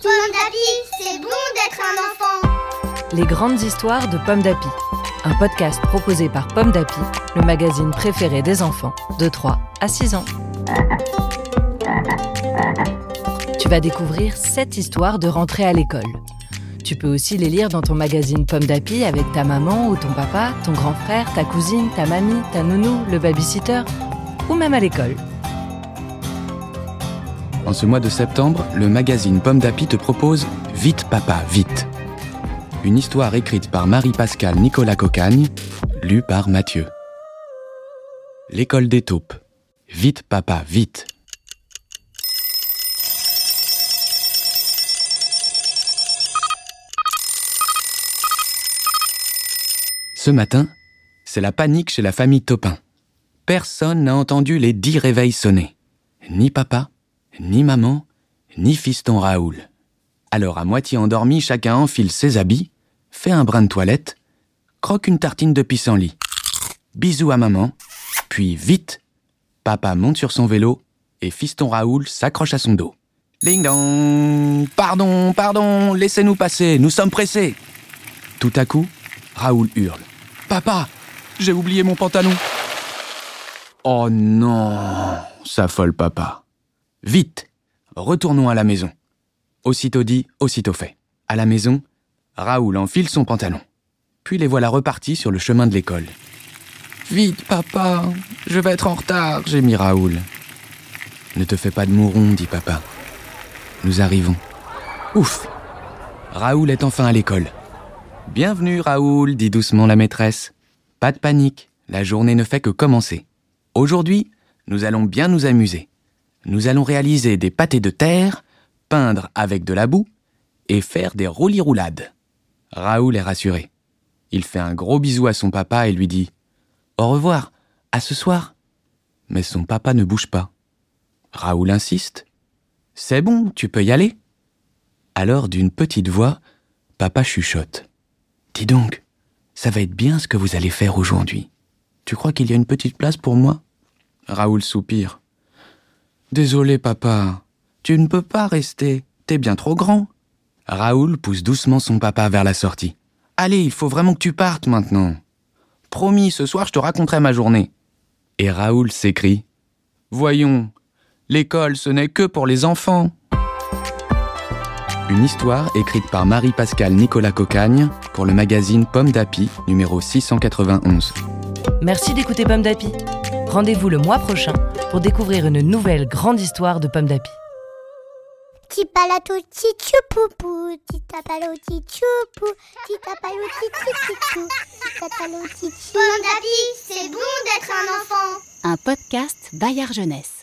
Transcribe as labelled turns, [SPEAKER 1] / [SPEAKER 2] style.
[SPEAKER 1] Pomme d'Api, c'est bon d'être un enfant.
[SPEAKER 2] Les grandes histoires de Pomme d'Api. Un podcast proposé par Pomme d'Api, le magazine préféré des enfants de 3 à 6 ans. Tu vas découvrir 7 histoires de rentrée à l'école. Tu peux aussi les lire dans ton magazine Pomme d'Api avec ta maman ou ton papa, ton grand frère, ta cousine, ta mamie, ta nounou, le babysitter ou même à l'école.
[SPEAKER 3] En ce mois de septembre, le magazine Pomme d'Api te propose Vite Papa, Vite. Une histoire écrite par Marie-Pascale Nicolas Cocagne, lue par Mathieu. L'école des taupes. Vite Papa, Vite. Ce matin, c'est la panique chez la famille Topin. Personne n'a entendu les dix réveils sonner. Ni papa, ni maman, ni fiston Raoul. Alors à moitié endormi, chacun enfile ses habits, fait un brin de toilette, croque une tartine de pissenlit. Bisous à maman, puis vite, papa monte sur son vélo et fiston Raoul s'accroche à son dos. Ding dong Pardon, pardon, laissez-nous passer, nous sommes pressés Tout à coup, Raoul hurle. Papa, j'ai oublié mon pantalon. Oh non s'affole papa. Vite Retournons à la maison. Aussitôt dit, aussitôt fait. À la maison, Raoul enfile son pantalon. Puis les voilà repartis sur le chemin de l'école. Vite, papa, je vais être en retard, gémit Raoul. Ne te fais pas de mouron, dit papa. Nous arrivons. Ouf Raoul est enfin à l'école. Bienvenue, Raoul, dit doucement la maîtresse. Pas de panique, la journée ne fait que commencer. Aujourd'hui, nous allons bien nous amuser. Nous allons réaliser des pâtés de terre, peindre avec de la boue et faire des roulis-roulades. Raoul est rassuré. Il fait un gros bisou à son papa et lui dit Au revoir, à ce soir. Mais son papa ne bouge pas. Raoul insiste. C'est bon, tu peux y aller. Alors d'une petite voix, papa chuchote. Dis donc, ça va être bien ce que vous allez faire aujourd'hui. Tu crois qu'il y a une petite place pour moi? Raoul soupire. Désolé, papa. Tu ne peux pas rester. T'es bien trop grand. Raoul pousse doucement son papa vers la sortie. Allez, il faut vraiment que tu partes maintenant. Promis, ce soir je te raconterai ma journée. Et Raoul s'écrie. Voyons, l'école ce n'est que pour les enfants. Une histoire écrite par Marie-Pascale Nicolas Cocagne pour le magazine Pomme d'Api, numéro 691.
[SPEAKER 2] Merci d'écouter Pomme d'Api. Rendez-vous le mois prochain pour découvrir une nouvelle grande histoire de Pomme d'Api.
[SPEAKER 4] Petit palato, petit poupou. Petit tapalo, petit choupou. Petit tapalo, petit chou. Petit tapalo, petit
[SPEAKER 1] Pomme d'Api, c'est bon d'être un enfant.
[SPEAKER 5] Un podcast Bayard Jeunesse.